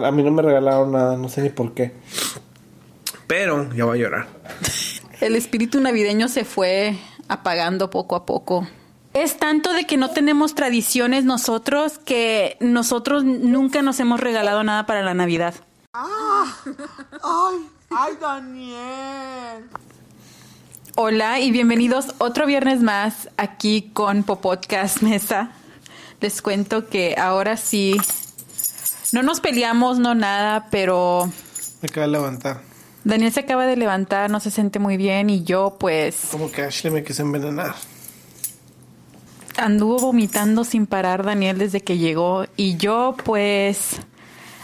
A mí no me regalaron nada, no sé ni por qué. Pero ya voy a llorar. El espíritu navideño se fue apagando poco a poco. Es tanto de que no tenemos tradiciones nosotros que nosotros nunca nos hemos regalado nada para la Navidad. ¡Ay! ¡Ay, Daniel! Hola y bienvenidos otro viernes más aquí con Popodcast Mesa. Les cuento que ahora sí no nos peleamos, no nada, pero Me acabo de levantar. Daniel se acaba de levantar, no se siente muy bien y yo pues Como que Ashley me quiso envenenar. anduvo vomitando sin parar Daniel desde que llegó y yo pues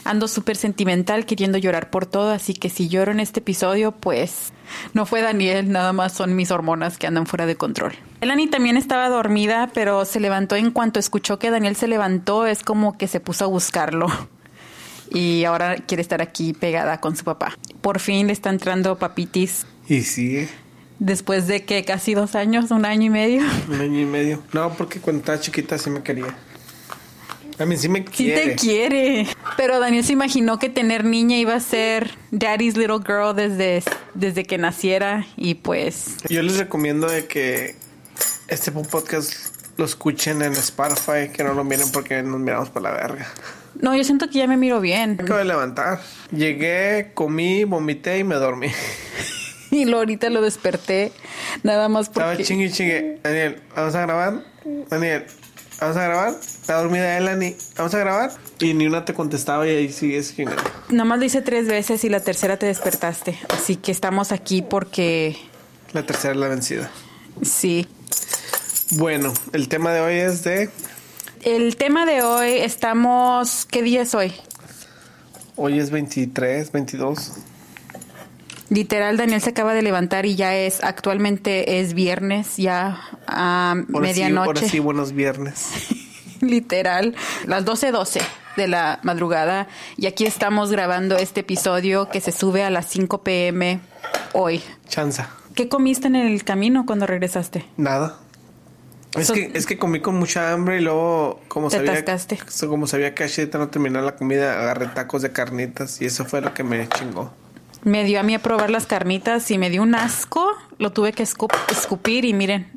ando súper sentimental queriendo llorar por todo, así que si lloro en este episodio pues no fue Daniel, nada más son mis hormonas que andan fuera de control. Elani también estaba dormida, pero se levantó en cuanto escuchó que Daniel se levantó, es como que se puso a buscarlo. Y ahora quiere estar aquí pegada con su papá. Por fin le está entrando papitis Y sigue. después de que casi dos años, un año y medio. Un año y medio. No, porque cuando estaba chiquita sí me quería. A mí sí me Sí quiere. te quiere. Pero Daniel se imaginó que tener niña iba a ser Daddy's Little Girl desde, desde que naciera y pues Yo les recomiendo de que este podcast lo escuchen en Spotify, que no lo miren porque nos miramos por la verga. No, yo siento que ya me miro bien. Acabo de levantar. Llegué, comí, vomité y me dormí. Y lo ahorita lo desperté nada más Estaba porque chingue y chingue. Daniel, ¿vamos a grabar? Daniel, ¿vamos a grabar? Está dormida Elani. ¿Vamos a grabar? Y ni una te contestaba y ahí sigues chingando. nada más lo hice tres veces y la tercera te despertaste. Así que estamos aquí porque La tercera es la vencida. sí. Bueno, el tema de hoy es de... El tema de hoy estamos ¿qué día es hoy? Hoy es 23, 22. Literal, Daniel se acaba de levantar y ya es, actualmente es viernes, ya a Ahora sí, medianoche. ahora sí, buenos viernes. Literal, las 12:12 de la madrugada. Y aquí estamos grabando este episodio que se sube a las 5 pm hoy. Chanza. ¿Qué comiste en el camino cuando regresaste? Nada. Es So- que, es que comí con mucha hambre y luego, como Te sabía, atascaste. como sabía que Ashita no terminó la comida, agarré tacos de carnitas y eso fue lo que me chingó. Me dio a mí a probar las carnitas y me dio un asco. Lo tuve que escup- escupir y miren,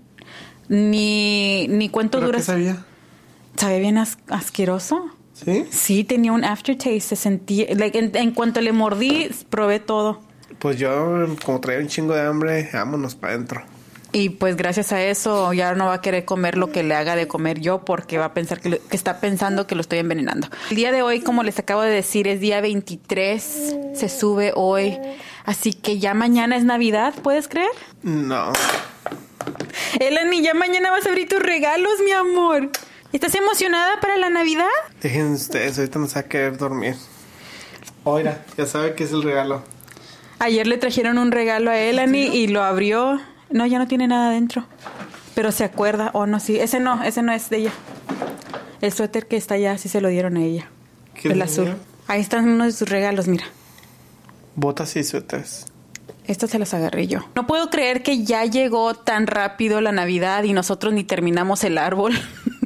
ni, ni cuánto ¿Pero dura. qué sabía? Sabe bien as- asqueroso. ¿Sí? Sí, tenía un aftertaste. Se sentía. like, en, en cuanto le mordí, probé todo. Pues yo, como traía un chingo de hambre, vámonos para adentro. Y pues gracias a eso ya no va a querer comer lo que le haga de comer yo porque va a pensar que, lo- que está pensando que lo estoy envenenando. El día de hoy, como les acabo de decir, es día 23. Se sube hoy. Así que ya mañana es Navidad, ¿puedes creer? No. Elani, ya mañana vas a abrir tus regalos, mi amor. ¿Estás emocionada para la Navidad? Dejen ustedes, ahorita nos va a querer dormir. Oiga, ya sabe que es el regalo. Ayer le trajeron un regalo a Elani y lo abrió. No, ya no tiene nada adentro. Pero se acuerda. Oh, no, sí. Ese no, ese no es de ella. El suéter que está allá sí se lo dieron a ella. ¿Qué El es azul. mío? Ahí están unos de sus regalos, mira. Botas y suéteres. Estas se las agarré yo. No puedo creer que ya llegó tan rápido la Navidad y nosotros ni terminamos el árbol.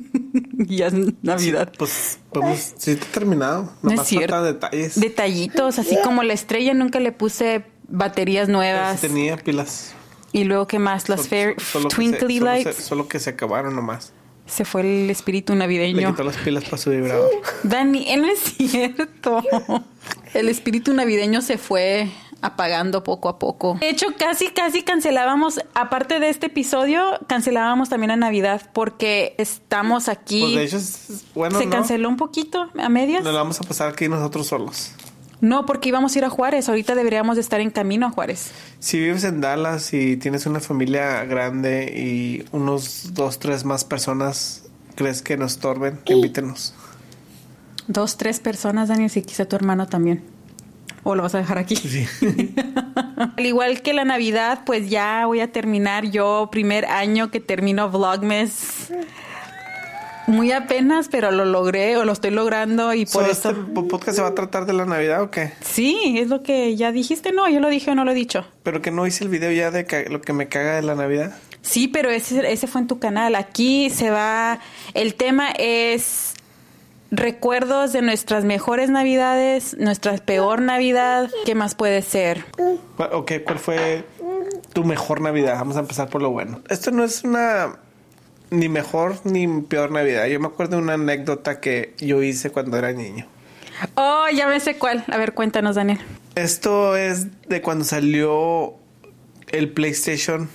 ya es Navidad. Pues, vamos, sí está terminado. No es Nomás cierto. detalles. Detallitos, así como la estrella nunca le puse baterías nuevas. sí tenía pilas. Y luego, ¿qué más? Las Solo- fair- solo se- twinkly solo lights. se- solo que se acabaron nomás. Se fue el espíritu Le navideño. quitó las pilas para su vibrador. Dani, eh, no es cierto. El espíritu navideño se fue apagando poco a poco. De hecho, casi, casi cancelábamos, aparte de este episodio, cancelábamos también a Navidad porque estamos aquí. Pues de hecho, bueno, se ¿no? canceló un poquito a medias. Nos la vamos a pasar aquí nosotros solos. No, porque íbamos a ir a Juárez. Ahorita deberíamos de estar en camino a Juárez. Si vives en Dallas y tienes una familia grande y unos dos, tres más personas, ¿crees que nos torben? Invítenos. Dos, tres personas, Daniel, si quizá tu hermano también. ¿O lo vas a dejar aquí? Sí. Al igual que la Navidad, pues ya voy a terminar yo primer año que termino Vlogmas. Muy apenas, pero lo logré o lo estoy logrando y por So, eso... ¿Este po- podcast se va a tratar de la Navidad o qué? Sí, es lo que ya dijiste, no, yo lo dije o no lo he dicho. Pero que no hice el video ya de lo que me caga de la Navidad. Sí, pero ese, ese fue en tu canal. Aquí se va, el tema es recuerdos de nuestras mejores navidades, nuestra peor Navidad. ¿Qué más puede ser? Ok, ¿cuál fue tu mejor Navidad? Vamos a empezar por lo bueno. Esto no es una ni mejor ni peor Navidad. Yo me acuerdo de una anécdota que yo hice cuando era niño. Oh, ya me sé cuál. A ver, cuéntanos, Daniel. Esto es de cuando salió el PlayStation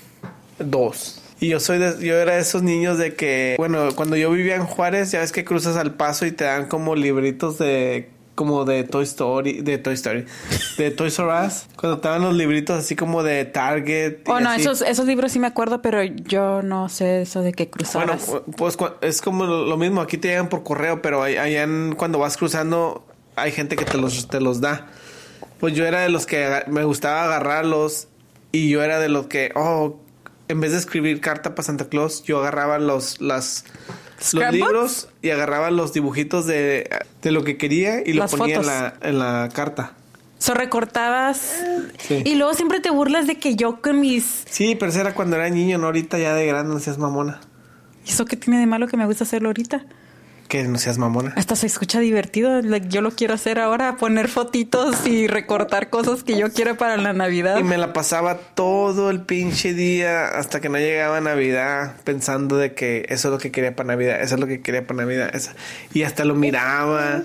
2. Y yo soy de- yo era de esos niños de que, bueno, cuando yo vivía en Juárez, ya ves que cruzas al paso y te dan como libritos de como de Toy Story, de Toy Story, de Toys R Us, cuando dan los libritos así como de Target. Oh, no, así. esos, esos libros sí me acuerdo, pero yo no sé eso de que Bueno, cruzabas. pues cu- es como lo mismo, aquí te llegan por correo, pero allá en- cuando vas cruzando hay gente que te los, te los da. Pues yo era de los que me gustaba agarrarlos y yo era de los que, oh, en vez de escribir carta para Santa Claus, yo agarraba los, las, los libros y agarraba los dibujitos de, de lo que quería y Las lo ponía en la, en la carta. So recortabas. Sí. Y luego siempre te burlas de que yo con mis. Sí, pero eso era cuando era niño, no ahorita ya de grande, no seas mamona. ¿Y eso qué tiene de malo que me gusta hacerlo ahorita? Que no seas mamona. Hasta se escucha divertido. yo lo quiero hacer ahora, poner fotitos y recortar cosas que yo quiero para la Navidad. Y me la pasaba todo el pinche día hasta que no llegaba Navidad pensando de que eso es lo que quería para Navidad, eso es lo que quería para Navidad. eso. Y hasta lo miraba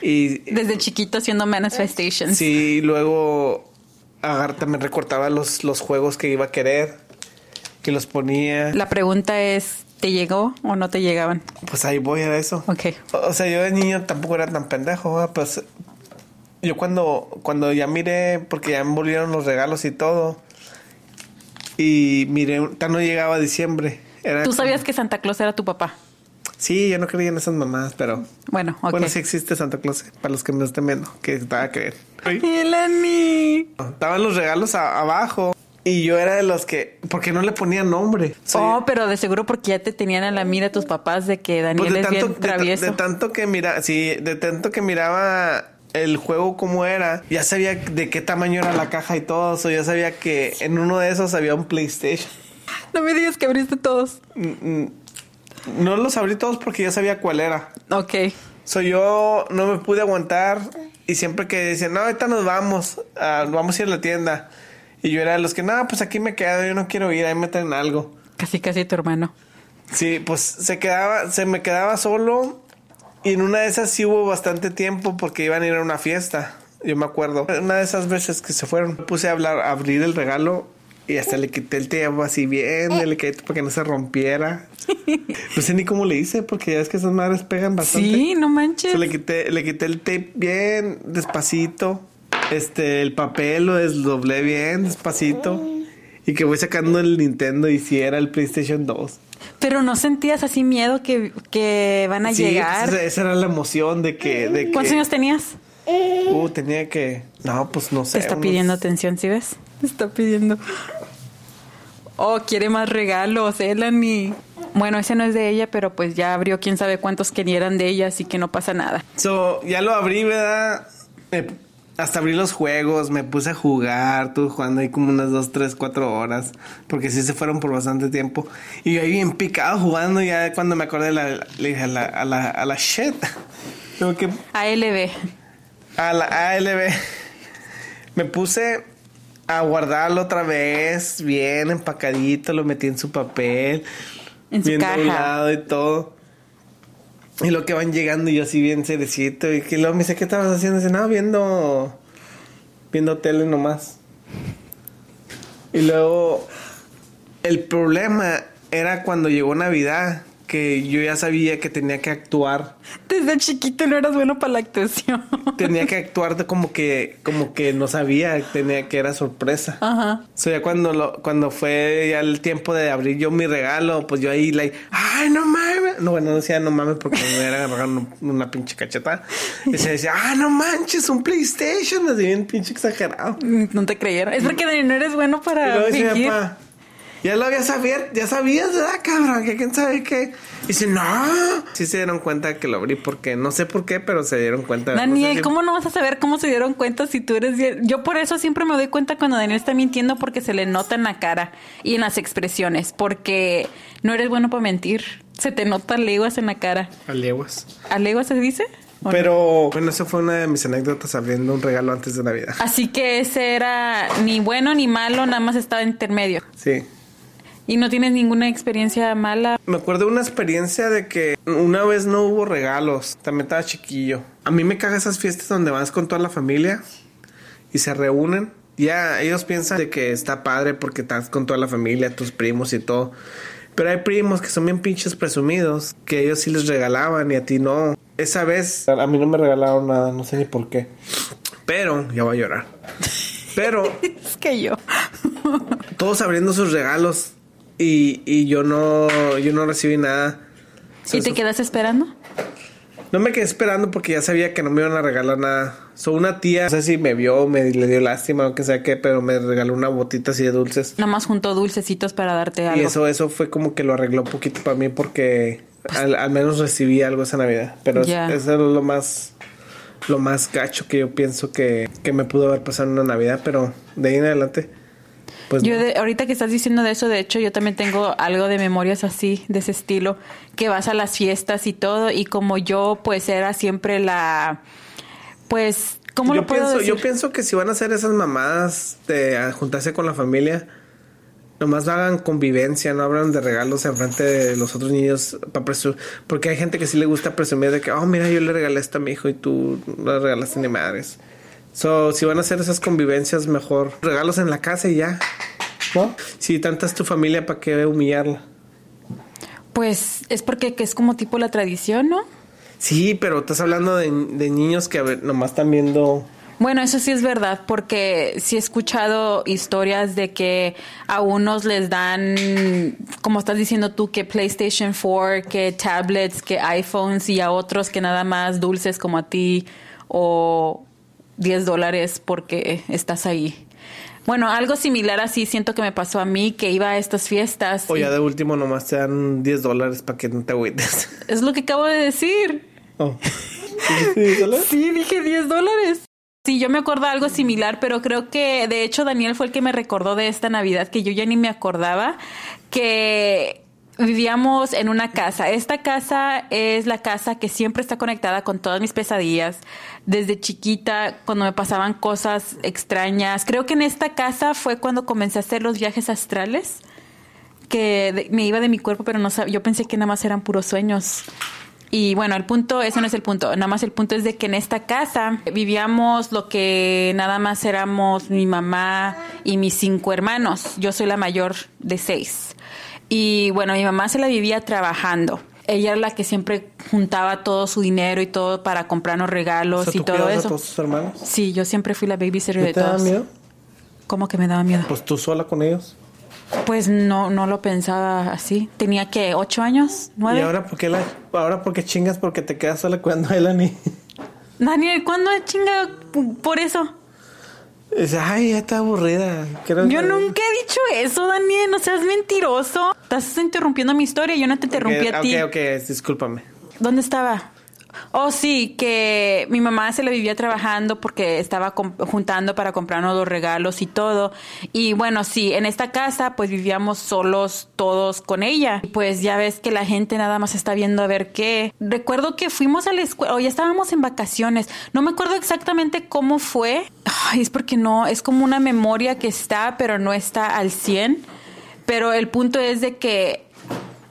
y Desde chiquito haciendo manifestations. sí, luego agar, también recortaba los, los juegos que iba a querer, que los ponía. La pregunta es, ¿te llegó o no te llegaban? Pues ahí voy a eso. Ok. O sea, yo de niño tampoco era tan pendejo, pues yo cuando, cuando ya miré, porque ya me envolvieron los regalos y todo, y miré, ya no llegaba diciembre. Era ¿Tú como- sabías que Santa Claus era tu papá? Sí, yo no creía en esas mamás, pero Bueno, ok. bueno, sí existe Santa Claus, para los que me estén viendo, que estaba a creer. Eleni. Estaban los regalos a- abajo y yo era de los que, porque no le ponía nombre. Soy- Oh, pero de seguro porque ya te tenían a la mira tus papás de que Daniel Pues de es tanto, bien de travieso. de tanto que mira, sí, de tanto que miraba el juego como era, ya sabía de qué tamaño era la caja y todo eso, ya sabía que en uno de esos había un PlayStation. No me digas que abriste todos. Mm, mm, No los abrí todos porque ya sabía cuál era. Ok. So yo no me pude aguantar y siempre que decían, no, ahorita nos vamos, ah, vamos a ir a la tienda. Y yo era de los que, no, pues aquí me quedo, yo no quiero ir, ahí me traen algo. Casi, casi tu hermano. Sí, pues se quedaba, se me quedaba solo y en una de esas sí hubo bastante tiempo porque iban a ir a una fiesta. Yo me acuerdo. Una de esas veces que se fueron, me puse a hablar, a abrir el regalo y hasta le quité el tiempo así bien delicadito para que no se rompiera. No sé ni cómo le hice porque ya es que esas madres pegan bastante. Sí, no manches. So, le quité, le quité el tape bien despacito. Este, el papel lo desdoblé bien despacito. Y que voy sacando el Nintendo y si era el PlayStation 2. Pero no sentías así miedo que, que van a Sí, llegar. pues, esa era la emoción de que... De que ¿Cuántos años tenías? Uh, tenía que... No, pues no sé. Te está unos- pidiendo atención, ¿sí ves? Te está pidiendo. Oh, quiere más regalos, Elani. Bueno, ese no es de ella, pero pues ya abrió quién sabe cuántos querían de ella, así que no pasa nada. So, ya lo abrí, ¿verdad? Me- hasta abrí los juegos, me puse a jugar, estuve jugando ahí como unas 2, 3, 4 horas, porque sí se fueron por bastante tiempo. Y yo ahí bien picado jugando, ya cuando me acordé, la- le dije a la, a la, a la shit, tengo que ALB. a la ALB. Me puse a guardarlo otra vez, bien empacadito, lo metí en su papel, En su bien caja. doblado y todo. Y lo que van llegando y yo así bien cerecito. Y que luego me dice, ¿qué estabas haciendo? Dice, no, viendo, viendo tele nomás. Y luego, el problema era cuando llegó Navidad, que yo ya sabía que tenía que actuar Desde chiquito no eras bueno para la actuación. tenía que actuar de como que como que no sabía tenía que era sorpresa Ajá. o sea ya cuando lo, cuando fue ya el tiempo de abrir yo mi regalo pues yo ahí like ay no mames no bueno no decía no mames porque me era agarrando una pinche cacheta y se decía ah no manches un PlayStation así bien pinche exagerado No te creyeron. Es porque no eres bueno y para luego decía fingir. papá ya lo había sabido, ya sabías, ¿verdad, cabrón? Que quién sabe qué. Y dice, no. Sí se dieron cuenta que lo abrí porque no sé por qué, pero se dieron cuenta. No sé Daniel, si- ¿cómo no vas a saber cómo se dieron cuenta si tú eres bien? Yo por eso siempre me doy cuenta cuando Daniel está mintiendo porque se le nota en la cara y en las expresiones, porque no eres bueno para mentir. Se te nota leguas en la cara. A leguas. ¿A leguas se dice? Pero, bueno, esa fue una de mis anécdotas abriendo un regalo antes de Navidad. Así que ese era ni bueno ni malo, nada más estaba intermedio. Sí. ¿Y no tienes ninguna experiencia mala? Me acuerdo de una experiencia de que una vez no hubo regalos. También estaba chiquillo. A mí me caga esas fiestas donde vas con toda la familia y se reúnen. Ya ellos piensan de que está padre porque estás con toda la familia, tus primos y todo. Pero hay primos que son bien pinches presumidos, que ellos sí les regalaban y a ti no. Esa vez a mí no me regalaron nada, no sé ni por qué. Pero, ya voy a llorar. Pero Es que yo. todos abriendo sus regalos y, y yo no yo no recibí nada. ¿Y te quedas esperando? No me quedé esperando porque ya sabía que no me iban a regalar nada. So, una tía, no sé si me vio, me le dio lástima o que sea qué, pero me regaló una botita así de dulces. Nada más juntó dulcecitos para darte algo. Y eso, eso fue como que lo arregló un poquito para mí porque al, al menos recibí algo esa Navidad. Pero Ya. eso es lo más, lo más gacho que yo pienso que, que me pudo haber pasado en una Navidad, pero de ahí en adelante, pues Yo no. de- ahorita que estás diciendo de eso, de hecho, yo también tengo algo de memorias así, de ese estilo, que vas a las fiestas y todo, y como yo, pues era siempre la, pues, ¿cómo yo lo puedo pienso, decir? Yo pienso que si van a hacer esas mamadas de a juntarse con la familia, nomás hagan convivencia, no hablan de regalos enfrente de los otros niños para presumir. Porque hay gente que sí le gusta presumir de que, oh, mira, yo le regalé esto a mi hijo y tú no le regalaste ni madres. So, si van a hacer esas convivencias, mejor regalos en la casa y ya. ¿No? Si tanta es tu familia, ¿para qué humillarla? Pues es porque que es como tipo la tradición, ¿no? Sí, pero estás hablando de, de niños que a ver, nomás están viendo Bueno, eso sí es verdad, porque sí he escuchado historias de que a unos les dan, como estás diciendo tú, que PlayStation 4, que tablets, que iPhones y a otros que nada más dulces como a ti o 10 dólares porque estás ahí. Bueno, algo similar así siento que me pasó a mí, que iba a estas fiestas. O y- ya de último nomás te dan 10 dólares para que no te agüites. Es lo que acabo de decir. Oh. ¿Sí, dije 10 dólares. Sí, yo me acuerdo de algo similar, pero creo que de hecho Daniel fue el que me recordó de esta Navidad que yo ya ni me acordaba que vivíamos en una casa. Esta casa es la casa que siempre está conectada con todas mis pesadillas. Desde chiquita, cuando me pasaban cosas extrañas. Creo que en esta casa fue cuando comencé a hacer los viajes astrales que me iba de mi cuerpo, pero no yo pensé que nada más eran puros sueños. Y bueno, el punto, eso no es el punto, nada más el punto es de que en esta casa vivíamos lo que nada más éramos mi mamá y mis cinco hermanos. Yo soy la mayor de seis. Y bueno, mi mamá se la vivía trabajando. Ella era la que siempre juntaba todo su dinero y todo para comprarnos O regalos sea, y ¿tú todo cuidabas a eso. todos tus hermanos? Sí, yo siempre fui la babysitter ¿No de te todos. miedo? ¿Cómo que me daba miedo? Pues tú sola con ellos. Pues no, no lo pensaba así. Tenía que ocho años, nueve. ¿Y ahora por qué la, ahora por qué chingas porque te quedas sola cuando a Elani? Daniel, ¿cuándo chinga por eso? Ay, ya está aburrida. Yo nunca he dicho eso, Daniel. No seas mentiroso. Estás interrumpiendo mi historia. Yo no te interrumpí a ti. Ok, ok, discúlpame. ¿Dónde estaba? Oh, sí, que mi mamá se la vivía trabajando porque estaba juntando para comprarnos los regalos y todo. Y bueno, sí, en esta casa pues vivíamos solos todos con ella. Pues ya ves que la gente nada más está viendo a ver qué. Recuerdo que fuimos a la escuela, o ya estábamos en vacaciones. No me acuerdo exactamente cómo fue. Ay, es porque no, es como una memoria que está, pero no está al 100. Pero el punto es de que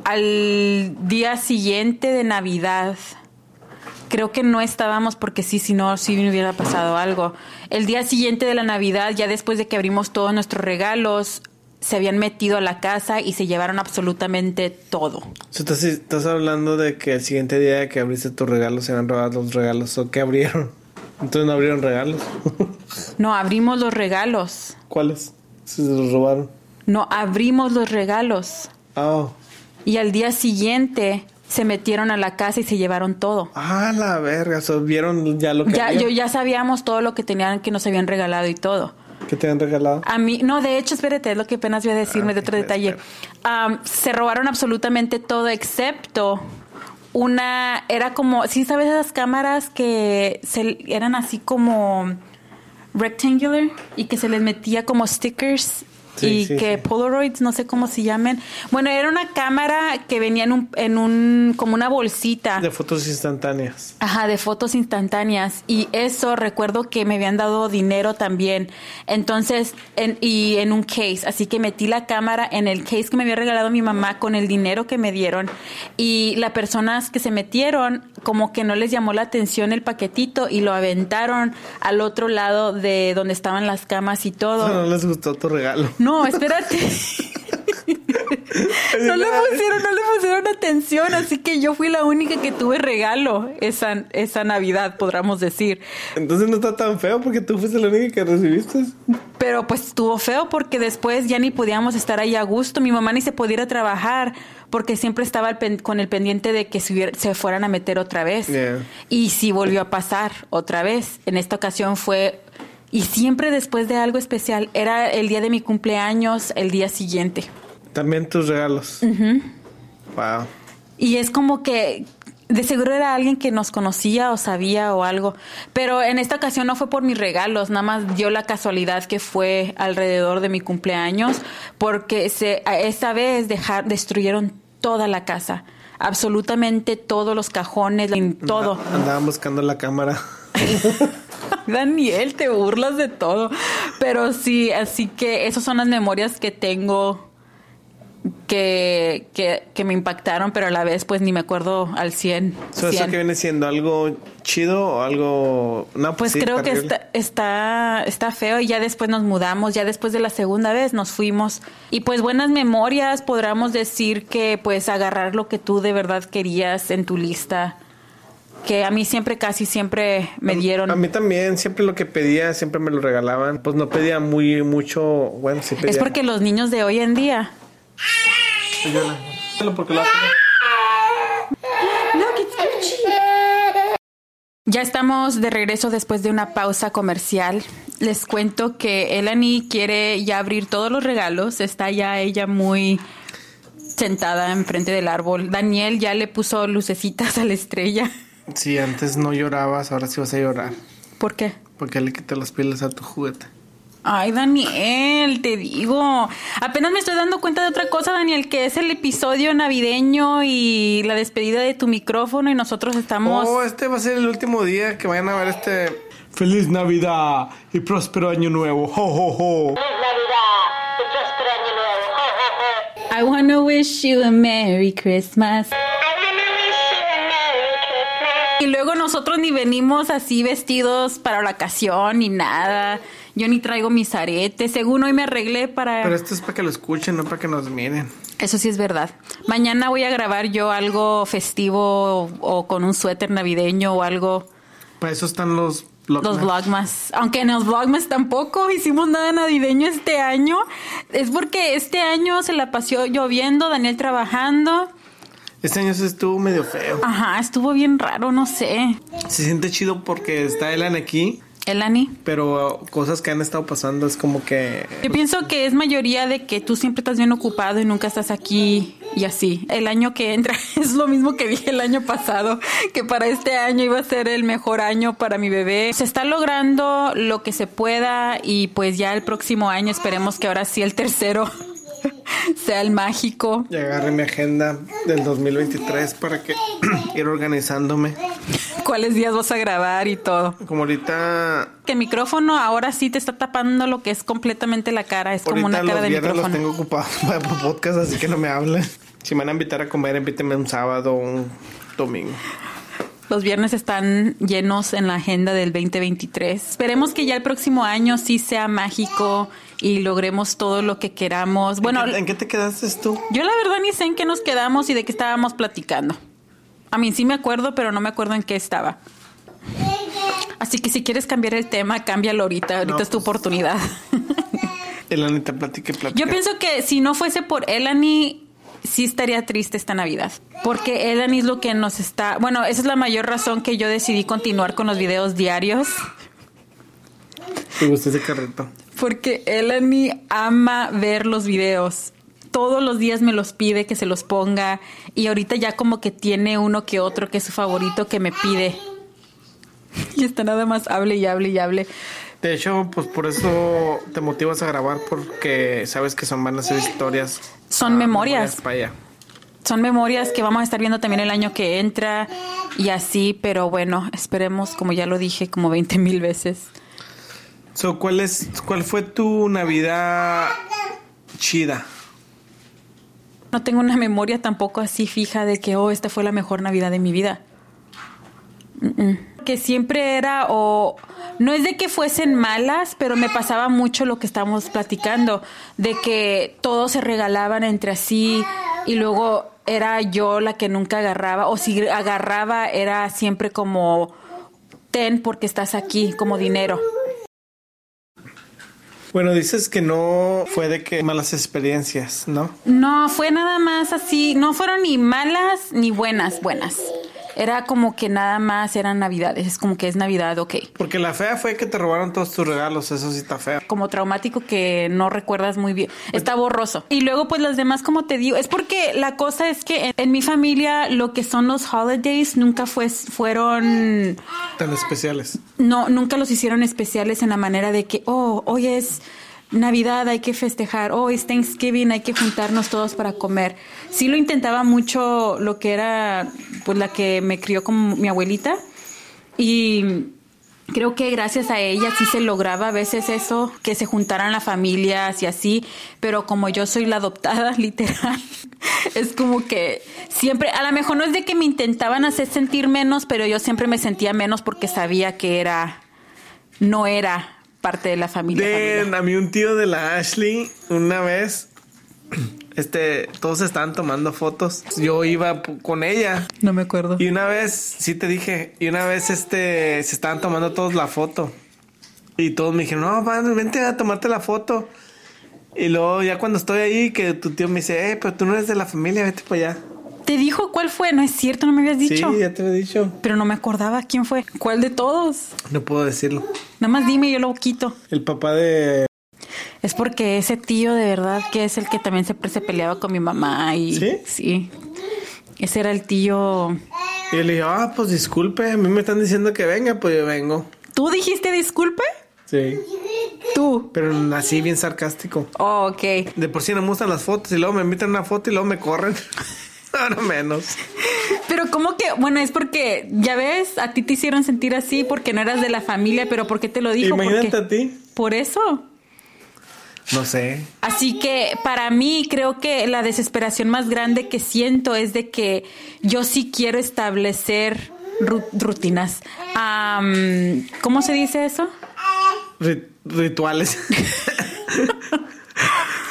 al día siguiente de Navidad, creo que no estábamos porque sí, si no, sí me hubiera pasado algo. El día siguiente de la Navidad, ya después de que abrimos todos nuestros regalos, se habían metido a la casa y se llevaron absolutamente todo. Estás, hablando de que el siguiente día que abriste tus regalos se han robado los regalos. ¿O qué abrieron? Entonces no abrieron regalos. No abrimos los regalos. ¿Cuáles? Se los robaron. No abrimos los regalos. Oh. Y al día siguiente se metieron a la casa y se llevaron todo. Ah, la verga. O sea, vieron ya lo que Ya, había? yo ya sabíamos todo lo que tenían, que nos habían regalado y todo. ¿Qué te han regalado? A mí, no, de hecho, espérate, es lo que apenas voy a decirme Ah, de otro detalle. se robaron absolutamente todo excepto una, era como, ¿sí sabes esas cámaras que se, eran así como rectangular y que se les metía como stickers Sí, y sí, que sí. Polaroids, no sé cómo se llaman. Bueno, era una cámara que venía en un, en un como una bolsita. De fotos instantáneas. Ajá, de fotos instantáneas. Y eso recuerdo que me habían dado dinero también. Entonces, en, y en un case. Así que metí la cámara en el case que me había regalado mi mamá con el dinero que me dieron. Y las personas que se metieron, como que no les llamó la atención el paquetito y lo aventaron al otro lado de donde estaban las camas y todo. No les gustó tu regalo. No, espérate. no le pusieron, no le pusieron atención, así que yo fui la única que tuve regalo esa, esa Navidad, podríamos decir. Entonces no está tan feo porque tú fuiste la única que recibiste. Pero pues estuvo feo porque después ya ni podíamos estar ahí a gusto. Mi mamá ni se podía ir a trabajar porque siempre estaba pen- con el pendiente de que se, fueran a meter otra vez. Yeah. Y sí volvió a pasar otra vez. En esta ocasión fue... Y siempre después de algo especial, era el día de mi cumpleaños, el día siguiente. También tus regalos. Wow. Y es como que de seguro era alguien que nos conocía o sabía o algo. Pero en esta ocasión no fue por mis regalos, nada más dio la casualidad que fue alrededor de mi cumpleaños, porque se, a esa vez dejar, destruyeron toda la casa. Absolutamente todos los cajones, todo. Andaban buscando la cámara. Daniel, te burlas de todo. Pero sí, así que esas son las memorias que tengo que, que, que me impactaron, pero a la vez pues ni me acuerdo al 100. So, ¿Eso 100. que viene siendo algo chido o algo.? No, Pues sí, creo que está, está, está feo y ya después nos mudamos, ya después de la segunda vez nos fuimos. Y pues buenas memorias, podríamos decir que pues agarrar lo que tú de verdad querías en tu lista. Que a mí siempre, casi siempre me dieron. A mí también, siempre lo que pedía, siempre me lo regalaban. Pues no pedía muy mucho. Bueno, sí pedía. Es porque los niños de hoy en día. Ya estamos de regreso después de una pausa comercial. Les cuento que Elani quiere ya abrir todos los regalos. Está ya ella muy sentada enfrente del árbol. Daniel ya le puso lucecitas a la estrella. Sí, antes no llorabas, ahora sí vas a llorar. ¿Por qué? Porque le quité las pilas a tu juguete. Ay, Daniel, te digo. Apenas me estoy dando cuenta de otra cosa, Daniel, que es el episodio navideño y la despedida de tu micrófono y nosotros estamos... Oh, este va a ser el último día que vayan a ver este. Feliz Navidad y próspero año nuevo. Ho, ho, ho. Navidad y próspero año nuevo. Ho, ho, ho. I wanna wish you a Merry Christmas. Y luego nosotros ni venimos así vestidos para la ocasión ni nada. Yo ni traigo mis aretes. Según hoy me arreglé para... Pero esto es para que lo escuchen, no para que nos miren. Eso sí es verdad. Mañana voy a grabar yo algo festivo o, con un suéter navideño o algo. Para eso están los Los vlogmas. Aunque en los vlogmas tampoco hicimos nada navideño este año. Es porque este año se la pasó lloviendo, Daniel trabajando. Este año se estuvo medio feo. Ajá, estuvo bien raro, no sé. Se siente chido porque está Elan aquí, Elani. pero cosas que han estado pasando es como que Yo pienso que es mayoría de que tú siempre estás bien ocupado y nunca estás aquí y así. El año que entra es lo mismo que dije el año pasado, que para este año iba a ser el mejor año para mi bebé. Se está logrando lo que se pueda y pues ya el próximo año esperemos que ahora sí el tercero sea el mágico. ya agarré mi agenda del 2023 para que ir organizándome. Cuáles días vas a grabar y todo. Como ahorita Que el micrófono ahora sí te está tapando lo que es completamente la cara. Es como una cara de viernes los micrófono. tengo ocupados para podcast, así que no me hablen. Si me van a invitar a comer, invítenme un sábado o un domingo. Los viernes están llenos en la agenda del 2023. Esperemos que ya el próximo año sí sea mágico y logremos todo lo que queramos. Bueno, ¿En qué, en qué te quedaste tú? yo la verdad ni sé en qué nos quedamos y de qué estábamos platicando. A mí sí me acuerdo, pero no me acuerdo en qué estaba. Así que si quieres cambiar el tema, cámbialo ahorita. Ahorita No, es tu pues. oportunidad. Elanita, platique, platique. Yo pienso que si no fuese por Elani, sí estaría triste esta Navidad. Porque Elani es lo que nos está. Bueno, esa es la mayor razón que yo decidí continuar con los videos diarios. ¿Te gusta ese carrito? Porque Elani ama ver los videos. Todos los días me los pide que se los ponga. Y ahorita ya como que tiene uno que otro que es su favorito que me pide. Y está nada más hable y hable y hable. De hecho, pues por eso te motivas a grabar porque sabes que son van a ser historias. Son ah, memorias. para ella. Son memorias que vamos a estar viendo también el año que entra y así, pero bueno, esperemos, como ya lo dije como 20 mil veces. So, ¿cuál, es, ¿Cuál fue tu Navidad chida? No tengo una memoria tampoco así fija de que, oh, esta fue la mejor Navidad de mi vida. Mm-mm. Que siempre era, o no es de que fuesen malas, pero me pasaba mucho lo que estábamos platicando, de que todos se regalaban entre sí y luego era yo la que nunca agarraba, o si agarraba era siempre como, ten porque estás aquí, como dinero. Bueno, dices que no fue de que malas experiencias, ¿no? No, fue nada más así, no fueron ni malas ni buenas, buenas. Era como que nada más eran navidades, es como que es Navidad, ok. Porque la fea fue que te robaron todos tus regalos, eso sí está fea. Como traumático que no recuerdas muy bien, está borroso. Y luego pues los demás, como te digo, es porque la cosa es que en, en mi familia lo que son los holidays nunca fue, fueron Tan especiales. no, nunca los hicieron especiales en la manera de que, oh, hoy es Navidad, hay que festejar, oh, es Thanksgiving, hay que juntarnos todos para comer. Sí lo intentaba mucho lo que era, pues la que me crió como mi abuelita. Y creo que gracias a ella sí se lograba a veces eso, que se juntaran las familias y así, pero como yo soy la adoptada, literal, es como que siempre, a lo mejor no es de que me intentaban hacer sentir menos, pero yo siempre me sentía menos porque sabía que era, no era parte de la familia. Den, familia. a mí un tío de la Ashley, una vez, este, todos estaban tomando fotos. Yo iba con ella. No me acuerdo. Y una vez, sí te dije, y una vez este, se estaban tomando todos la foto. Y todos me dijeron, no, man, vente a tomarte la foto. Y luego ya cuando estoy ahí, que tu tío me dice, eh, pero tú no eres de la familia, vete para allá. ¿Te dijo cuál fue? No es cierto, no me habías dicho. Sí, ya te lo he dicho. Pero no me acordaba quién fue. ¿Cuál de todos? No puedo decirlo. Nada más dime, yo lo quito. El papá de... Es porque ese tío de verdad que es el que también siempre se peleaba con mi mamá y ¿Sí? sí. Ese era el tío. Y yo le dije, ah, pues disculpe, a mí me están diciendo que venga, pues yo vengo. ¿Tú dijiste disculpe? Sí. Tú. Pero así bien sarcástico. Oh, ok. De por sí no me gustan las fotos y luego me invitan a una foto y luego me corren. Ahora menos. Pero como que, bueno, es porque, ya ves, a ti te hicieron sentir así porque no eras de la familia, pero ¿por qué te lo dijo? Imagínate Porque- a ti. Por eso. No sé. Así que para mí creo que la desesperación más grande que siento es de que yo sí quiero establecer ru- rutinas. Am, ¿Cómo se dice eso? Ri- rituales.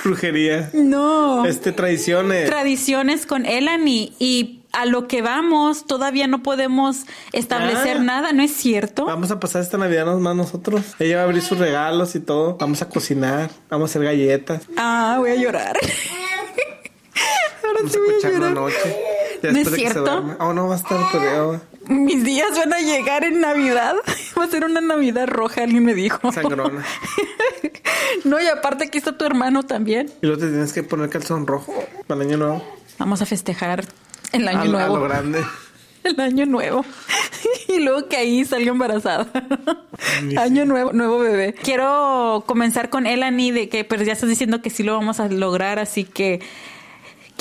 Brujería. No. Este, tradiciones. Tradiciones con Elani y a lo que vamos todavía no podemos establecer Ah. nada, ¿no es cierto? Vamos a pasar esta Navidad nomás nosotros. Ella va a abrir sus regalos y todo. Vamos a cocinar. Vamos a hacer galletas. Ah, voy a llorar. Ahora Vamos sí a voy a una llorar. noche. Ya ¿No es de que se cierto? duerme. Oh, no va a estar, pero Mis días van a llegar en Navidad. Va a ser una Navidad roja, alguien me dijo. sangrona. No, y aparte aquí está tu hermano también. y luego te tienes que poner calzón rojo para el año nuevo. Vamos a festejar el año A, a nuevo. lo grande. El año nuevo. Y luego que ahí salga embarazada. Año nuevo, nuevo bebé. Quiero comenzar con Elani de que pues ya estás diciendo que sí lo vamos a lograr, así que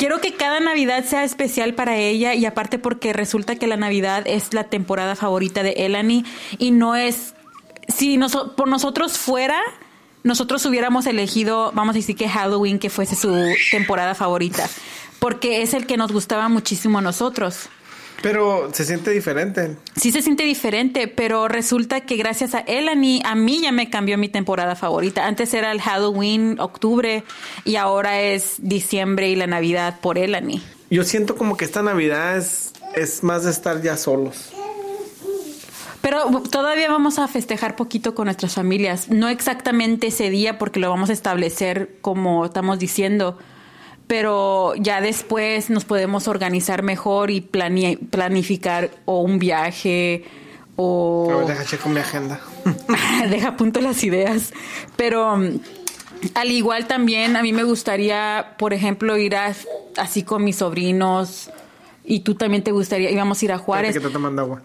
quiero que cada Navidad sea especial para ella y aparte porque resulta que la Navidad es la temporada favorita de Elani y no es si noso- por nosotros fuera nosotros hubiéramos elegido, vamos a decir que Halloween que fuese su temporada favorita, porque es el que nos gustaba muchísimo a nosotros. Pero se siente diferente. Sí se siente diferente, pero resulta que gracias a Elani, a mí ya me cambió mi temporada favorita. Antes era el Halloween, octubre, y ahora es diciembre y la Navidad por Elani. Yo siento como que esta Navidad es, es más de estar ya solos. Pero todavía vamos a festejar poquito con nuestras familias. No exactamente ese día porque lo vamos a establecer como estamos diciendo. Pero ya después nos podemos organizar mejor y plane- planificar o un viaje o... A ver, deja checo mi agenda. Deja a punto las ideas. Pero al igual también a mí me gustaría, por ejemplo, ir a, así con mis sobrinos. Y tú también te gustaría, íbamos a ir a Juárez. Espérate que te tomando agua.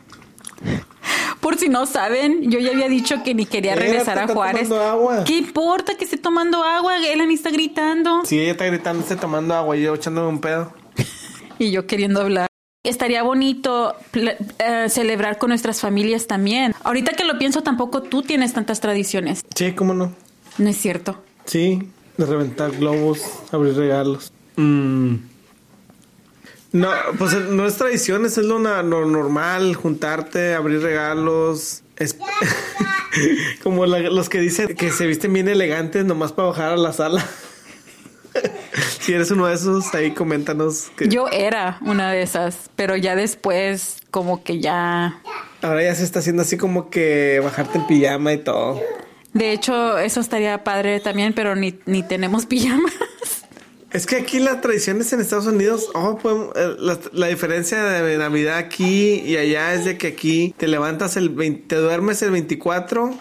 Por si no saben, yo ya había dicho que ni quería regresar a Juárez. agua. ¿Qué importa que esté tomando agua? Elani está gritando. Sí, ella está gritando, está tomando agua y yo echándome un pedo. Y yo queriendo hablar. Estaría bonito eh, celebrar con nuestras familias también. Ahorita que lo pienso, tampoco tú tienes tantas tradiciones. Sí, cómo no. No es cierto. Sí, de reventar globos, abrir regalos. Mm. No, pues eh, no es tradición, eso es lo, normal, juntarte, abrir regalos. Es como la- los que dicen que se visten bien elegantes nomás para bajar a la sala. si eres uno de esos, ahí coméntanos. Que Yo era una de esas, pero ya después como que ya... Ahora ya se está haciendo así como que bajarte en pijama y todo. De hecho, eso estaría padre también, pero ni, ni tenemos pijamas. Es que aquí las tradiciones en Estados Unidos, oh, podemos- eh, la, la diferencia de Navidad aquí y allá es de que aquí te levantas el 20, te duermes el 24,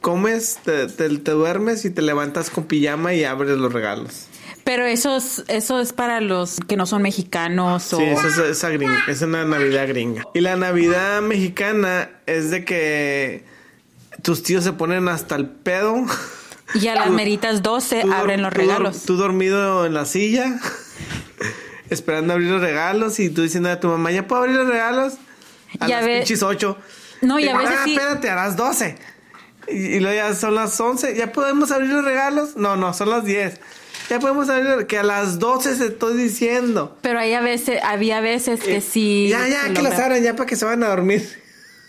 comes, te, te- te duermes y te levantas con pijama y abres los regalos. Pero eso es, eso es para los que no son mexicanos o... Sí, eso es, esa gringa, es una Navidad gringa. Y la Navidad mexicana es de que tus tíos se ponen hasta el pedo. Y a las meritas 12 Tú dor- abren los regalos. Tú dormido en la silla, esperando abrir los regalos y tú diciendo a tu mamá, ¿ya puedo abrir los regalos? A Ya las ve- pinches 8. No, y a veces sí- espérate, a las 12. Y, y luego ya son las 11. ¿Ya podemos abrir los regalos? No, no, son las 10. Ya podemos abrir, que a las 12 se estoy diciendo. Pero hay a veces, había veces que sí... Eh, Ya, ya, se que las logra. abran ya para que se van a dormir.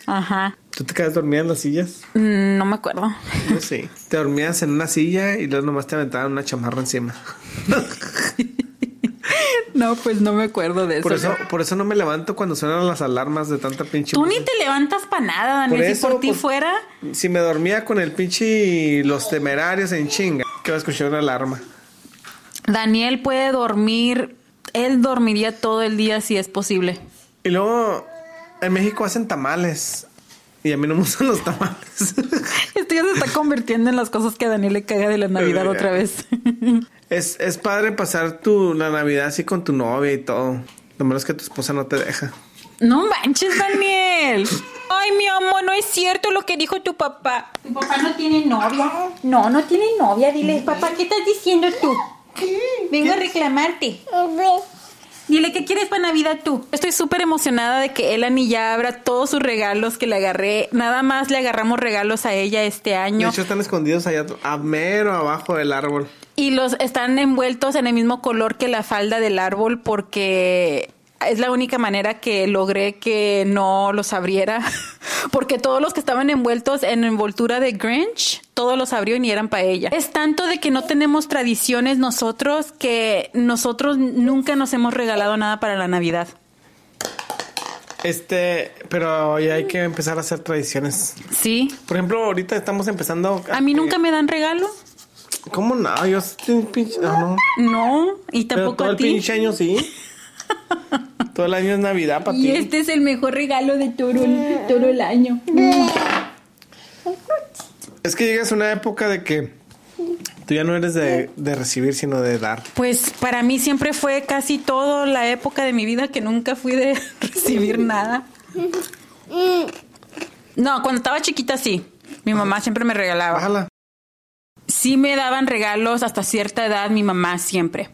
Ajá. ¿Tú te quedas dormida en las sillas? Mm, No me acuerdo. Yo sí. Te dormías en una silla y luego nomás te aventaban una chamarra encima. No, pues no me acuerdo de eso. Por eso, por eso no me levanto cuando suenan las alarmas de tanta pinche. Tú ni te levantas para nada, Daniel. Por si eso, por ti pues- fuera... Si me dormía con el pinche los temerarios en chinga, que va a escuchar una alarma. Daniel puede dormir... Él dormiría todo el día si es posible. Y luego en México hacen tamales. Y a mí no me gustan los tamales. Esto ya se está convirtiendo en las cosas que a Daniel le caga de la Navidad otra vez. es, es padre pasar tu la Navidad así con tu novia y todo. Lo malo es que tu esposa no te deja. No manches, Daniel. Ay, mi amor, no es cierto lo que dijo tu papá. Tu papá no tiene novia. No, no tiene novia. Dile, papá, ¿qué estás diciendo tú? Vengo a reclamarte. Dile, ¿qué quieres para Navidad tú? Estoy súper emocionada de que Elani ya abra todos sus regalos que le agarré. Nada más le agarramos regalos a ella este De año. hecho, están escondidos allá a mero abajo del árbol. Y los están envueltos en el mismo color que la falda del árbol porque es la única manera que logré que no los abriera. Porque todos los que estaban envueltos en envoltura de Grinch, todos los abrió y eran para ella. Es tanto de que no tenemos tradiciones nosotros que nosotros nunca nos hemos regalado nada para la Navidad. Este, pero ya hay que empezar a hacer tradiciones. Sí. Por ejemplo, ahorita estamos empezando. A mí nunca me dan regalo. ¿Cómo no? Yo sí, pinche. ah, no. No. Y Pero tampoco todo a el pinche año sí. todo el año es Navidad para Y ti. este es el mejor regalo de todo el, todo el año. Es que llegas a una época de que tú ya no eres de, de recibir, sino de dar. Pues para mí siempre fue casi toda la época de mi vida que nunca fui de recibir nada. No, cuando estaba chiquita sí. Mi mamá siempre me regalaba. Bájala. Sí me daban regalos hasta cierta edad mi mamá siempre.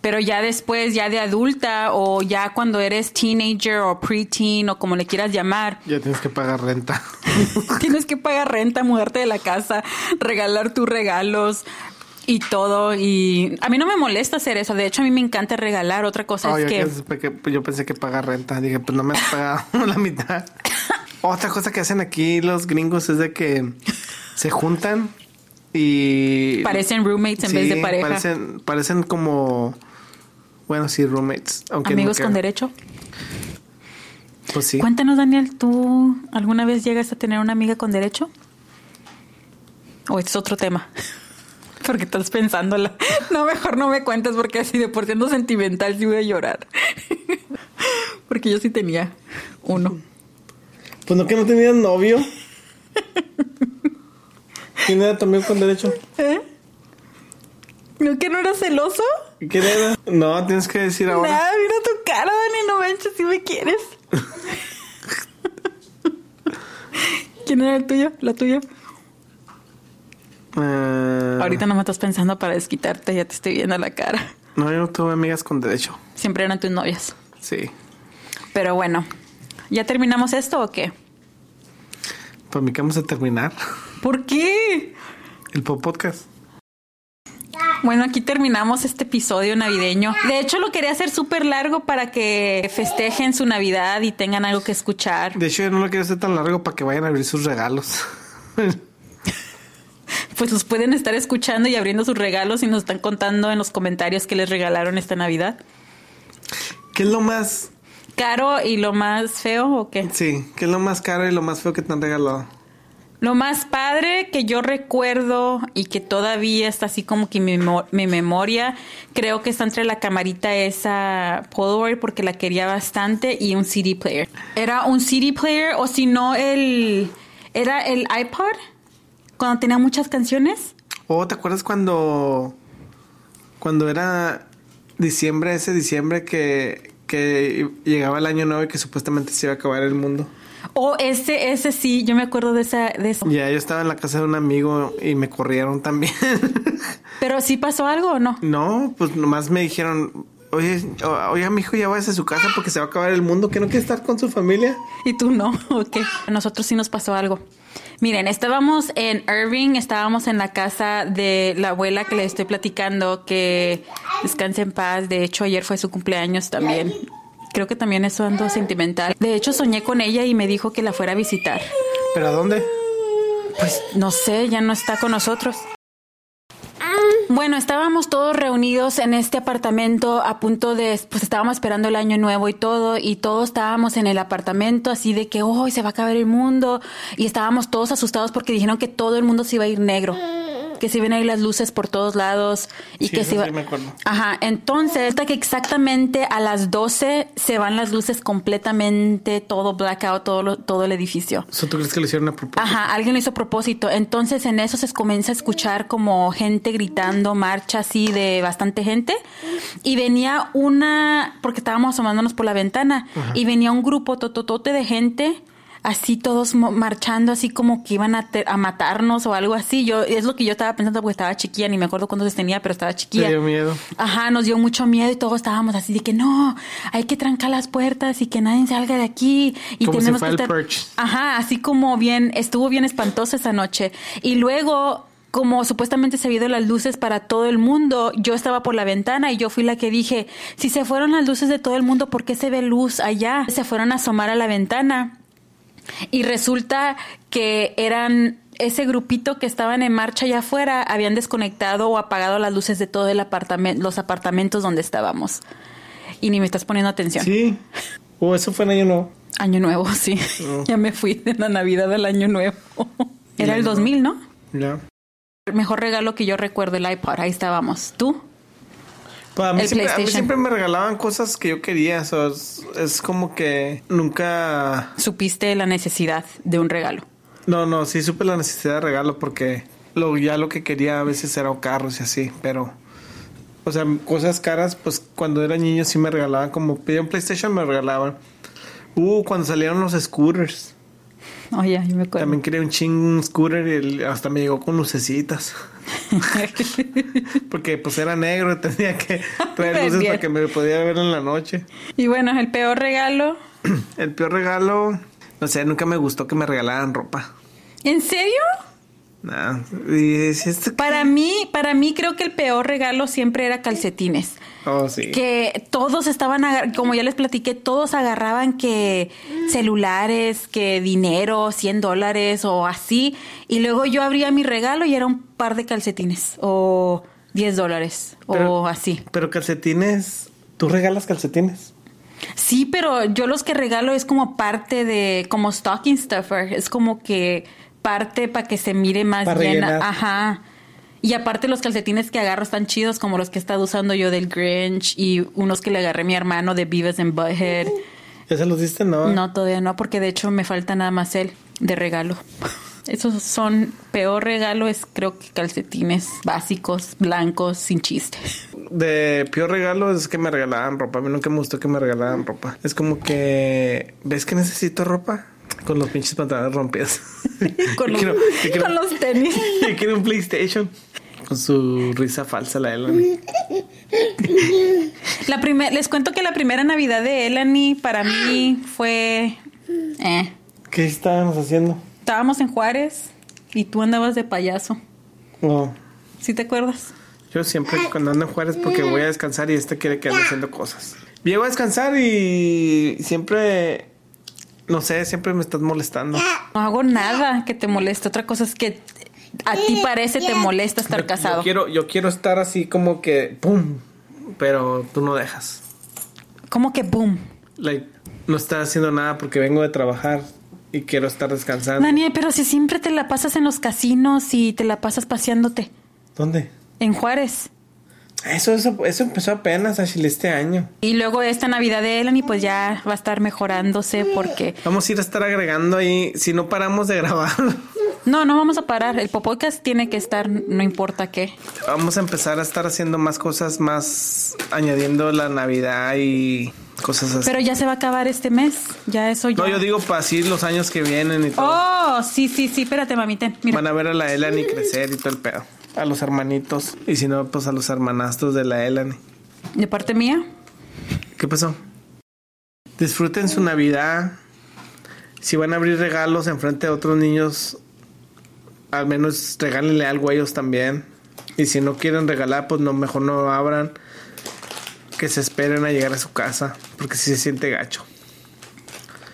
Pero ya después, ya de adulta o ya cuando eres teenager o preteen o como le quieras llamar, Ya tienes que pagar renta. Tienes que pagar renta, mudarte de la casa, regalar tus regalos y todo. Y a mí no me molesta hacer eso. De hecho, a mí me encanta regalar. Otra cosa Oh, es que... yo pensé que pagar renta. Dije, pues no me has pagado la mitad. Otra cosa que hacen aquí los gringos es de que se juntan y... Parecen roommates en vez de pareja. Parecen, parecen como... Bueno, sí, roommates. Aunque Amigos nunca- con derecho. Pues sí. Cuéntanos, Daniel, ¿tú alguna vez llegas a tener una amiga con derecho? ¿O es otro tema? Porque estás pensándola. No, mejor no me cuentes porque así de por siendo sentimental sí voy a llorar. Porque yo sí tenía uno. Pues no que no tenías novio. ¿Quién era amigo con derecho? ¿Eh? ¿No que no eras celoso? ¿Quién era? No, tienes que decir ahora. Nada, mira tu cara, Dani, no manches si me quieres. ¿Quién era el tuyo? ¿La tuya? Eh, Ahorita no me estás pensando para desquitarte, ya te estoy viendo la cara. No, yo no tuve amigas con derecho. Siempre eran tus novias. Sí. Pero bueno, ¿ya terminamos esto o qué? Para mí que vamos a terminar ¿Por qué? el pop podcast. Bueno, aquí terminamos este episodio navideño. De hecho, lo quería hacer súper largo para que festejen su Navidad y tengan algo que escuchar. De hecho, yo no lo quiero hacer tan largo para que vayan a abrir sus regalos. Pues los pueden estar escuchando y abriendo sus regalos y nos están contando en los comentarios que les regalaron esta Navidad. ¿Qué es lo más... ¿Caro y lo más feo o qué? Sí, qué es lo más caro y lo más feo que te han regalado? Lo más padre que yo recuerdo y que todavía está así como que mi, mi memoria, creo que está entre la camarita esa Polaroid porque la quería bastante y un CD player. Era un CD player o si no el era el iPod cuando tenía muchas canciones. ¿O te acuerdas cuando... Cuando era diciembre, ese diciembre que, que llegaba el año nuevo y que supuestamente se iba a acabar el mundo? O ese ese sí, yo me acuerdo de esa de eso. Ya, yo estaba en la casa de un amigo y me corrieron también. Pero sí pasó algo o no? no, pues nomás me dijeron, oye, oye, mi hijo, ya vayas a su casa porque se va a acabar el mundo, que no quiere estar con su familia. Y tú no, ok. A nosotros sí nos pasó algo. Miren, estábamos en Irving, estábamos en la casa de la abuela que les estoy platicando, que descanse en paz. De hecho, ayer fue su cumpleaños también. Creo que también eso ando sentimental. De hecho, soñé con ella y me dijo que la fuera a visitar. ¿Pero a dónde? Pues no sé, ya no está con nosotros. Bueno, estábamos todos reunidos en este apartamento a punto de, pues estábamos esperando el año nuevo y todo, y todos estábamos en el apartamento así de que hoy se va a acabar el mundo, y estábamos todos asustados porque dijeron que todo el mundo se iba a ir negro, que se iban a ir las luces por todos lados y Sí, que se iba... sí me acuerdo. Ajá, entonces, hasta que exactamente a las 12 se van las luces completamente, todo blackout, todo, lo- todo el edificio. ¿Eso tú crees que lo hicieron a propósito? Ajá, alguien lo hizo a propósito. Entonces en eso se comienza a escuchar como gente gritando, marcha así de bastante gente. Y venía una, porque estábamos asomándonos por la ventana, y venía un grupo tototote de gente. Así todos marchando, así como que iban a, te- a matarnos o algo así. Yo es lo que yo estaba pensando porque estaba chiquilla, ni me acuerdo cuántos tenía, pero estaba Te chiquilla. dio miedo. Ajá, nos dio mucho miedo y todos estábamos así de que no, hay que trancar las puertas y que nadie salga de aquí y Como si tenemos fuera que estar. Ajá, así como bien, estuvo bien espantosa esa noche. Y luego, como supuestamente se ido las luces para todo el mundo, yo estaba por la ventana y yo fui la que dije, si se fueron las luces de todo el mundo, ¿por qué se ve luz allá? Se fueron a asomar a la ventana y resulta que eran ese grupito que estaban en marcha allá afuera, habían desconectado o apagado las luces de todo el apartamento, los apartamentos donde estábamos. Y ni me estás poniendo atención. Sí. O eso fue en año nuevo. Año nuevo, sí. ya me fui de la Navidad al año nuevo. Era el 2000, ¿no? Ya. Mejor regalo que yo recuerdo, el iPod. Ahí estábamos. ¿Tú? Pues a, mí siempre, a mí PlayStation. siempre me regalaban cosas que yo quería. o sea, es, es como que nunca. Supiste la necesidad de un regalo. No, no, sí supe la necesidad de regalo porque lo, ya lo que quería a veces era carros y así, pero. O sea, cosas caras, pues cuando era niño sí me regalaban. Como pedía un PlayStation, me regalaban. Uh, cuando salieron los scooters. Oye, yo me acuerdo. También quería un ching scooter y el- hasta me llegó con lucecitas. Porque pues era negro y tenía que traer luces para que me podía ver en la noche. y bueno, el peor regalo. El peor regalo, no sé, nunca me gustó que me regalaran ropa. ¿En serio? Nah. ¿esto qué? Para mí, para mí creo que el peor regalo siempre era calcetines. Oh, sí. Que todos estaban, como ya les platiqué, todos agarraban que celulares, que dinero, 100 dólares o así. Y luego yo abría mi regalo y era un par de calcetines o 10 dólares Pero- o así. Pero calcetines, ¿tú regalas calcetines? Sí, pero yo los que regalo es como parte de, como stocking stuffer. Es como que parte para que se mire más Pa' llena. rellenar. Ajá. Y aparte los calcetines que agarro están chidos, como los que he estado usando yo del Grinch y unos que le agarré a mi hermano de Beavis and Butthead. ¿Ya se los diste? No. No, todavía no, porque de hecho me falta nada más él de regalo. Esos son, peor regalo es creo que calcetines básicos, blancos, sin chiste. De peor regalo es que me regalaban ropa. A mí nunca me gustó que me regalaran ropa. Es como que, ¿ves que necesito ropa? Con los pinches pantalones rompidos. Con los, quiero- yo quiero- con los tenis. yo quiero un PlayStation. Con su risa falsa, la Elani. La primer, les cuento que la primera Navidad de Elani para mí fue... Eh. ¿Qué estábamos haciendo? Estábamos en Juárez y tú andabas de payaso. No. ¿Sí te acuerdas? Yo siempre cuando ando en Juárez porque voy a descansar y este quiere que ande haciendo cosas. Llego a descansar y siempre, no sé, siempre me estás molestando. No hago nada que te moleste. Otra cosa es que a ti parece te molesta estar Yo- casado. Yo quiero, yo quiero estar así como que, ¡pum! Pero tú no dejas. ¿Cómo que boom? Like, no estás haciendo nada porque vengo de trabajar y quiero estar descansando. Daniel, pero si siempre te la pasas en los casinos y te la pasas paseándote ¿Dónde? en Juárez. Eso, eso, eso empezó apenas, Ashley, este año. Y luego esta Navidad de Elani pues ya va a estar mejorándose porque... Vamos a ir a estar agregando ahí, si no paramos de grabar, No, no vamos a parar. El podcast tiene que estar no importa qué. vamos a empezar a estar haciendo más cosas, más añadiendo la Navidad y cosas así. Pero ya se va a acabar este mes. Ya eso ya... no, yo digo para así los años que vienen y todo. Oh, sí, sí, sí. Espérate, mamita. Mira. Van a ver a la Elani crecer y todo el pedo. A los hermanitos. Y si no, pues a los hermanastros de la Elani. De parte mía, ¿Qué pasó? Disfruten su Navidad. Si van a abrir regalos enfrente de otros niños, al menos regálenle algo a ellos también. Y si no quieren regalar, pues no, mejor no abran. Que se esperen a llegar a su casa, porque si se siente gacho.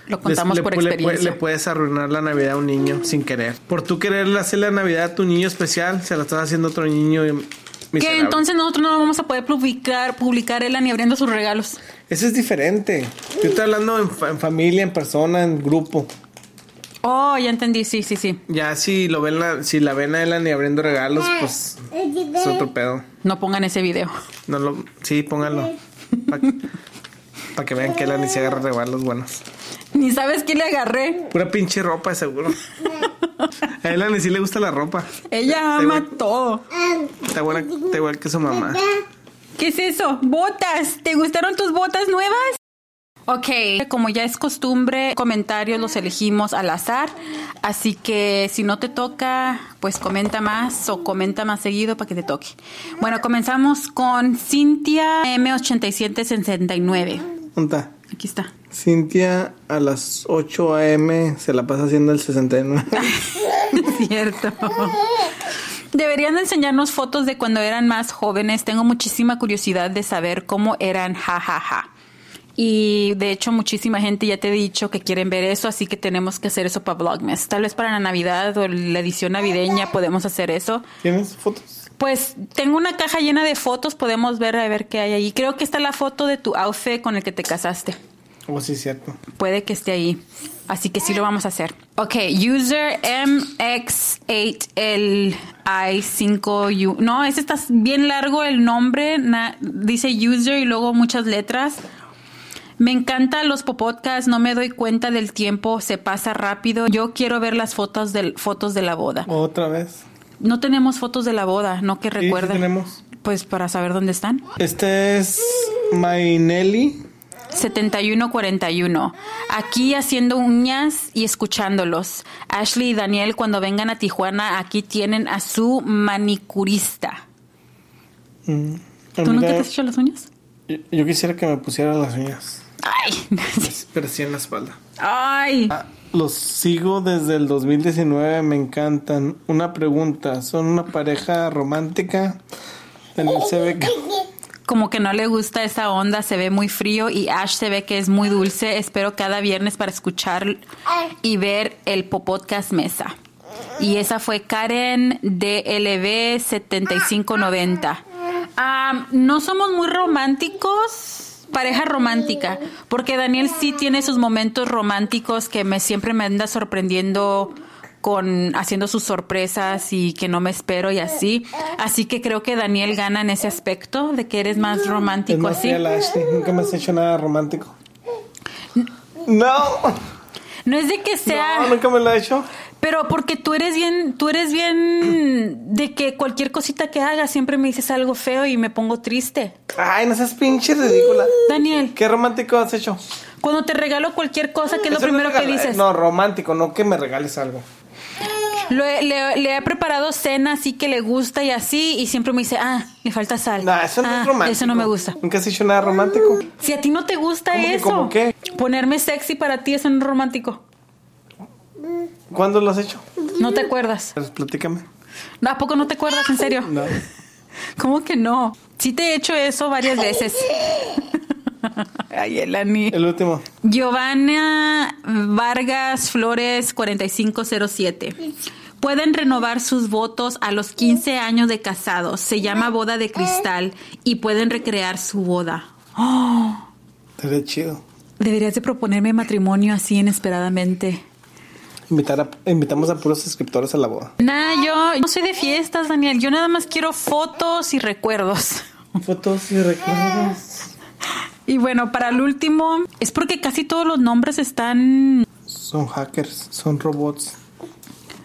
Lo contamos le, por le experiencia. le puedes arruinar la Navidad a un niño sin querer. Por tú querer hacer la Navidad a tu niño especial, se la estás haciendo a otro niño que miserable. entonces nosotros no vamos a poder publicar, publicar Elani abriendo sus regalos. Eso es diferente. Yo estoy hablando en, fa- en familia, en persona, en grupo. Oh, ya entendí. Sí, sí, sí. Ya si lo ven la, si la ven a Elan y abriendo regalos, pues es otro pedo. No pongan ese video. No lo, sí, pónganlo. Para que vean que Elan y se agarra regalos buenos. Ni sabes qué le agarré. Pura pinche ropa, seguro. A Elan sí le gusta la ropa. Ella ama güey. todo. Está buena, está igual que su mamá. ¿Qué es eso? Botas. ¿Te gustaron tus botas nuevas? Ok, como ya es costumbre, comentarios los elegimos al azar, así que si no te toca, pues comenta más o comenta más seguido para que te toque. Bueno, comenzamos con Cintia M8769. Punta. Aquí está. Cintia a las 8 a.m. se la pasa haciendo el 69. Cierto. Deberían de enseñarnos fotos de cuando eran más jóvenes. Tengo muchísima curiosidad de saber cómo eran jajaja. Y de hecho muchísima gente ya te he dicho que quieren ver eso, así que tenemos que hacer eso para Vlogmas. Tal vez para la Navidad o la edición navideña podemos hacer eso. ¿Tienes fotos? Pues tengo una caja llena de fotos, podemos ver a ver qué hay ahí. Creo que está la foto de tu outfit con el que te casaste. Oh, sí, cierto. Puede que esté ahí. Así que sí lo vamos a hacer. Ok, user MX8LI5U. No, ese está bien largo el nombre. na- dice user y luego muchas letras. Me encantan los podcasts, no me doy cuenta del tiempo, se pasa rápido. Yo quiero ver las fotos, del, fotos de la boda. Otra vez. No tenemos fotos de la boda, no que Sí, sí recuerden. tenemos. Pues para saber dónde están. Este es Mainelli. 7141. Aquí haciendo uñas y escuchándolos. Ashley y Daniel, cuando vengan a Tijuana, aquí tienen a su manicurista. Mm. ¿Tú nunca te has hecho las uñas? yo, yo quisiera que me pusiera las uñas. Ay, Pero sí en la espalda. ay. Ah, los sigo desde el 2019, me encantan. Una pregunta, ¿son una pareja romántica? Daniel se ve que... Como que no le gusta esa onda, se ve muy frío y Ash se ve que es muy dulce. Espero cada viernes para escuchar y ver el Popodcast Mesa. Y esa fue Karen DLB 7590. Ah, no somos muy románticos, pareja romántica, porque Daniel sí tiene sus momentos románticos que me siempre me anda sorprendiendo con haciendo sus sorpresas y que no me espero y así. Así que creo que Daniel gana en ese aspecto de que eres más Es romántico más así. fiel Ashley, nunca me has hecho nada romántico. No, No es de que sea, no, nunca me lo he hecho. pero porque tú eres bien, tú eres bien de que cualquier cosita que hagas siempre me dices algo feo y me pongo triste. Ay, no seas pinche ridícula. Daniel, ¿Qué romántico has hecho? Cuando te regalo cualquier cosa, ¿qué es lo Eso primero que dices? No, romántico, no que me regales algo. Le, le he preparado cena así que le gusta y así, y siempre me dice, ah, le falta sal. No, eso no Ah, es romántico. Eso no me gusta. Nunca has hecho nada romántico. Si a ti no te gusta ¿Cómo que eso, cómo qué? ponerme sexy para ti eso no es romántico. ¿Cuándo lo has hecho? No te acuerdas. Pues platícame. ¿A poco no te acuerdas, en serio? No. ¿Cómo que no? Sí te he hecho eso varias veces. Ay, Elani. El último. Giovanna Vargas Flores 4507. Pueden renovar sus votos a los 15 años de casados. Se llama boda de cristal y pueden recrear su boda. Oh, Sería chido. deberías de proponerme matrimonio así inesperadamente. Invitar a- invitamos a puros suscriptores a la boda. Nah, yo no soy de fiestas, Daniel. Yo nada más quiero fotos y recuerdos. Fotos y recuerdos. Y bueno, para el último, es porque casi todos los nombres están Son hackers, son robots.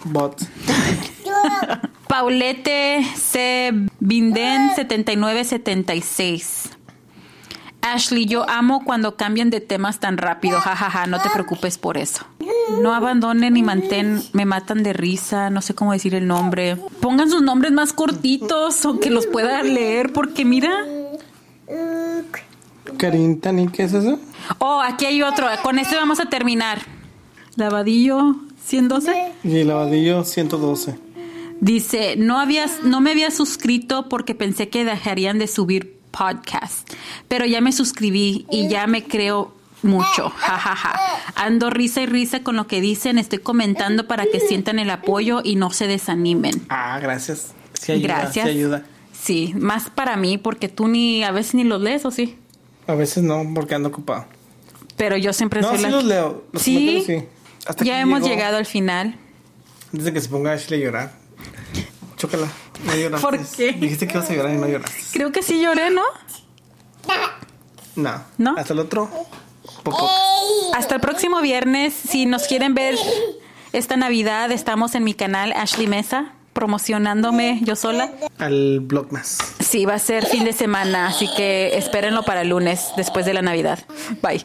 Bots. Paulette C. Binden 7976. Ashley, yo amo cuando cambian de temas tan rápido, jajaja, no te preocupes por eso. No abandonen y mantén, me matan de risa, no sé cómo decir el nombre. Pongan sus nombres más cortitos o que los pueda leer, porque mira. Karin Tani, ¿qué es eso? Oh, aquí hay otro, con este vamos a terminar. Lavadillo 112. Y lavadillo 112. Dice, no habías, no me había suscrito porque pensé que dejarían de subir podcast, pero ya me suscribí y ya me creo mucho, jajaja. Ando risa y risa con lo que dicen, estoy comentando para que sientan el apoyo y no se desanimen. Ah, gracias. Sí ayuda, Gracias. sí ayuda. Sí, más para mí porque tú ni a veces ni los lees o sí, A veces no, porque ando ocupado. pero yo siempre No, soy sí la- los leo. Los Sí, sí. Hasta ya hemos llegó. llegado al final. Dice que se ponga Ashley a llorar. Chócala. No lloraste. ¿Por qué? Dijiste que ibas a llorar y no lloraste. Creo que sí lloré, ¿no? No. ¿No? Hasta el otro. Poco. Hasta el próximo viernes. Si nos quieren ver esta Navidad, estamos en mi canal Ashley Mesa, promocionándome yo sola. Al blog más. Sí, va a ser fin de semana, así que espérenlo para el lunes, después de la Navidad. Bye.